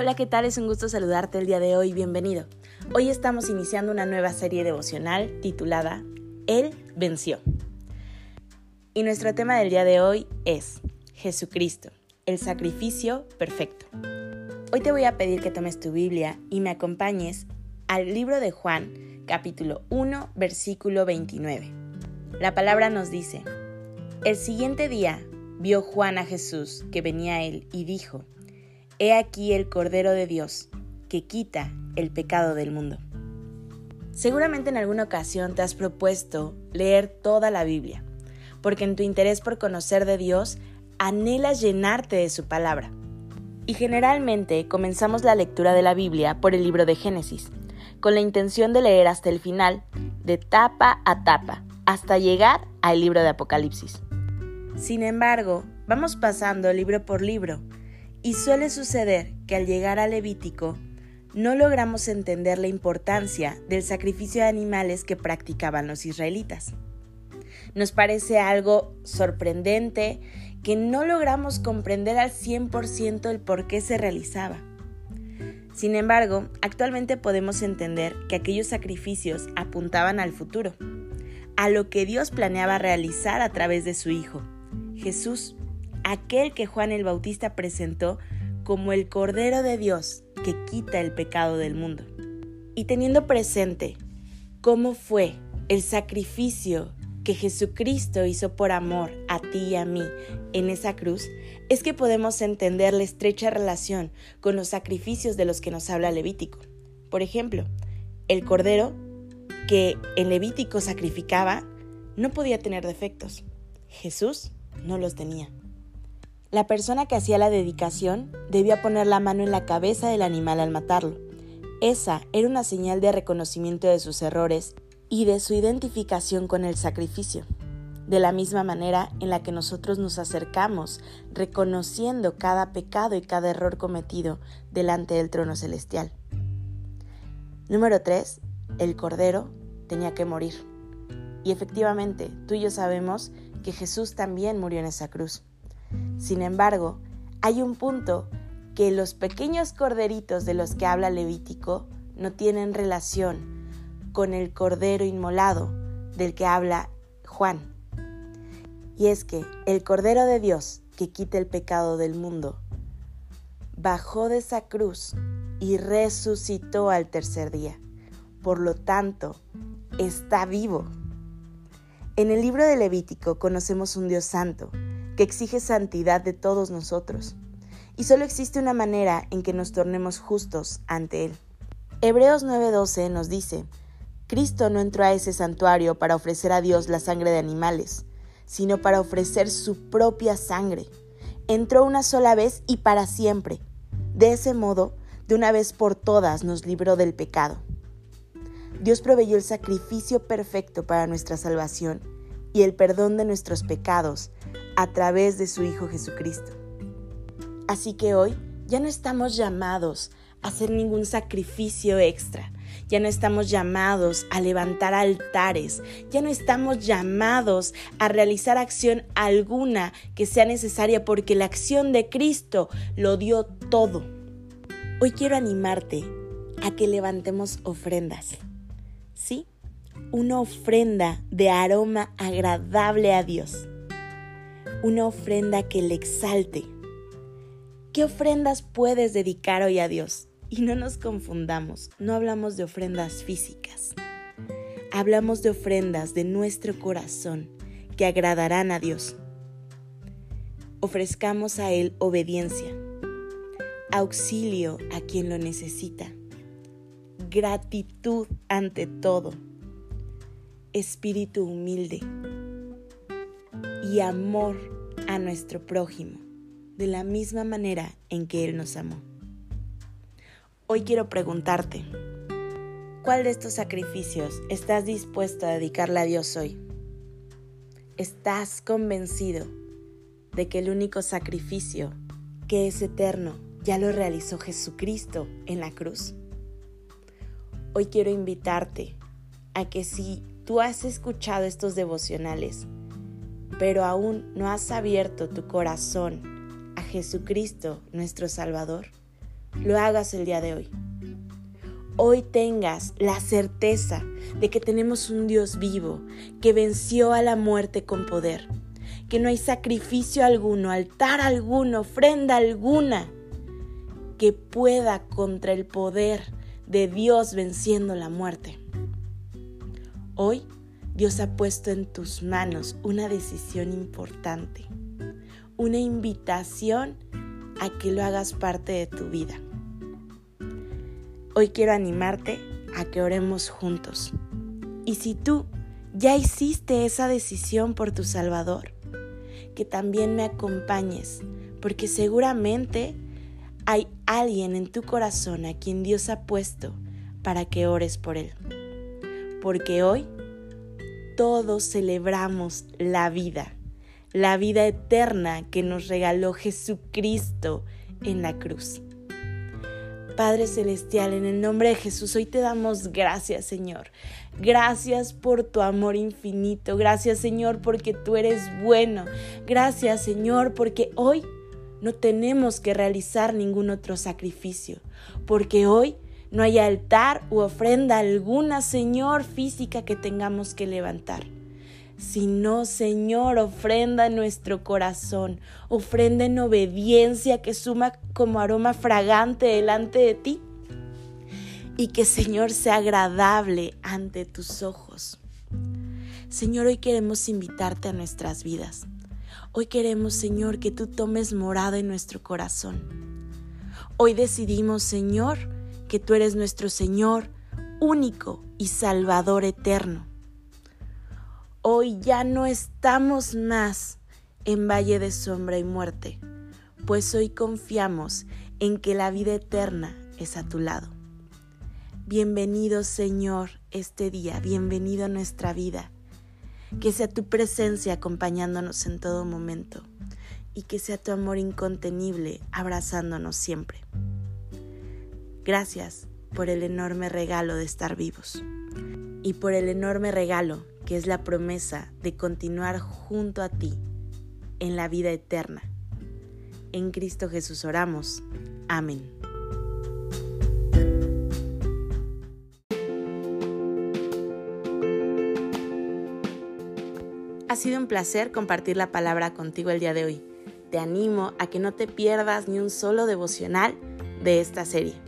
Hola, ¿qué tal? Es un gusto saludarte el día de hoy. Bienvenido. Hoy estamos iniciando una nueva serie devocional titulada Él venció. Y nuestro tema del día de hoy es Jesucristo, el sacrificio perfecto. Hoy te voy a pedir que tomes tu Biblia y me acompañes al libro de Juan, capítulo 1, versículo 29. La palabra nos dice, el siguiente día vio Juan a Jesús que venía a él y dijo, He aquí el Cordero de Dios, que quita el pecado del mundo. Seguramente en alguna ocasión te has propuesto leer toda la Biblia, porque en tu interés por conocer de Dios anhelas llenarte de su palabra. Y generalmente comenzamos la lectura de la Biblia por el libro de Génesis, con la intención de leer hasta el final, de tapa a tapa, hasta llegar al libro de Apocalipsis. Sin embargo, vamos pasando libro por libro, y suele suceder que al llegar a Levítico no logramos entender la importancia del sacrificio de animales que practicaban los israelitas. Nos parece algo sorprendente que no logramos comprender al 100% el por qué se realizaba. Sin embargo, actualmente podemos entender que aquellos sacrificios apuntaban al futuro, a lo que Dios planeaba realizar a través de su Hijo, Jesús, aquel que Juan el Bautista presentó como el Cordero de Dios que quita el pecado del mundo. Y teniendo presente cómo fue el sacrificio que Jesucristo hizo por amor a ti y a mí en esa cruz, es que podemos entender la estrecha relación con los sacrificios de los que nos habla Levítico. Por ejemplo, el cordero que en Levítico sacrificaba no podía tener defectos. Jesús no los tenía. La persona que hacía la dedicación debía poner la mano en la cabeza del animal al matarlo. Esa era una señal de reconocimiento de sus errores y de su identificación con el sacrificio, de la misma manera en la que nosotros nos acercamos reconociendo cada pecado y cada error cometido delante del trono celestial. Número 3. El Cordero tenía que morir. Y efectivamente, tú y yo sabemos que Jesús también murió en esa cruz. Sin embargo, hay un punto que los pequeños corderitos de los que habla Levítico no tienen relación con el cordero inmolado del que habla Juan. Y es que el cordero de Dios que quita el pecado del mundo bajó de esa cruz y resucitó al tercer día. Por lo tanto, está vivo. En el libro de Levítico conocemos un Dios santo que exige santidad de todos nosotros. Y solo existe una manera en que nos tornemos justos ante Él. Hebreos 9:12 nos dice, Cristo no entró a ese santuario para ofrecer a Dios la sangre de animales, sino para ofrecer su propia sangre. Entró una sola vez y para siempre. De ese modo, de una vez por todas nos libró del pecado. Dios proveyó el sacrificio perfecto para nuestra salvación y el perdón de nuestros pecados a través de su Hijo Jesucristo. Así que hoy ya no estamos llamados a hacer ningún sacrificio extra. Ya no estamos llamados a levantar altares, ya no estamos llamados a realizar acción alguna que sea necesaria porque la acción de Cristo lo dio todo. Hoy quiero animarte a que levantemos ofrendas. ¿Sí? Una ofrenda de aroma agradable a Dios una ofrenda que le exalte. ¿Qué ofrendas puedes dedicar hoy a Dios? Y no nos confundamos, no hablamos de ofrendas físicas. Hablamos de ofrendas de nuestro corazón que agradarán a Dios. Ofrezcamos a Él obediencia, auxilio a quien lo necesita, gratitud ante todo, espíritu humilde y amor a nuestro prójimo, de la misma manera en que Él nos amó. Hoy quiero preguntarte, ¿cuál de estos sacrificios estás dispuesto a dedicarle a Dios hoy? ¿Estás convencido de que el único sacrificio que es eterno ya lo realizó Jesucristo en la cruz? Hoy quiero invitarte a que si tú has escuchado estos devocionales, pero aún no has abierto tu corazón a Jesucristo, nuestro Salvador, lo hagas el día de hoy. Hoy tengas la certeza de que tenemos un Dios vivo que venció a la muerte con poder, que no hay sacrificio alguno, altar alguno, ofrenda alguna que pueda contra el poder de Dios venciendo la muerte. Hoy Dios ha puesto en tus manos una decisión importante, una invitación a que lo hagas parte de tu vida. Hoy quiero animarte a que oremos juntos. Y si tú ya hiciste esa decisión por tu Salvador, que también me acompañes, porque seguramente hay alguien en tu corazón a quien Dios ha puesto para que ores por él. Porque hoy todos celebramos la vida, la vida eterna que nos regaló Jesucristo en la cruz. Padre Celestial, en el nombre de Jesús, hoy te damos gracias, Señor. Gracias por tu amor infinito. Gracias, Señor, porque tú eres bueno. Gracias, Señor, porque hoy no tenemos que realizar ningún otro sacrificio. Porque hoy no hay altar u ofrenda alguna, Señor, física que tengamos que levantar sino, Señor, ofrenda en nuestro corazón, ofrenda en obediencia que suma como aroma fragante delante de ti y que, Señor, sea agradable ante tus ojos. Señor, hoy queremos invitarte a nuestras vidas. Hoy queremos, Señor, que tú tomes morada en nuestro corazón. Hoy decidimos, Señor, que tú eres nuestro Señor único y Salvador eterno Hoy ya no estamos más en valle de sombra y muerte, pues hoy confiamos en que la vida eterna es a tu lado. Bienvenido Señor este día, bienvenido a nuestra vida. Que sea tu presencia acompañándonos en todo momento y que sea tu amor incontenible abrazándonos siempre. Gracias por el enorme regalo de estar vivos y por el enorme regalo que es la promesa de continuar junto a ti en la vida eterna. En Cristo Jesús oramos. Amén. Ha sido un placer compartir la palabra contigo el día de hoy. Te animo a que no te pierdas ni un solo devocional de esta serie.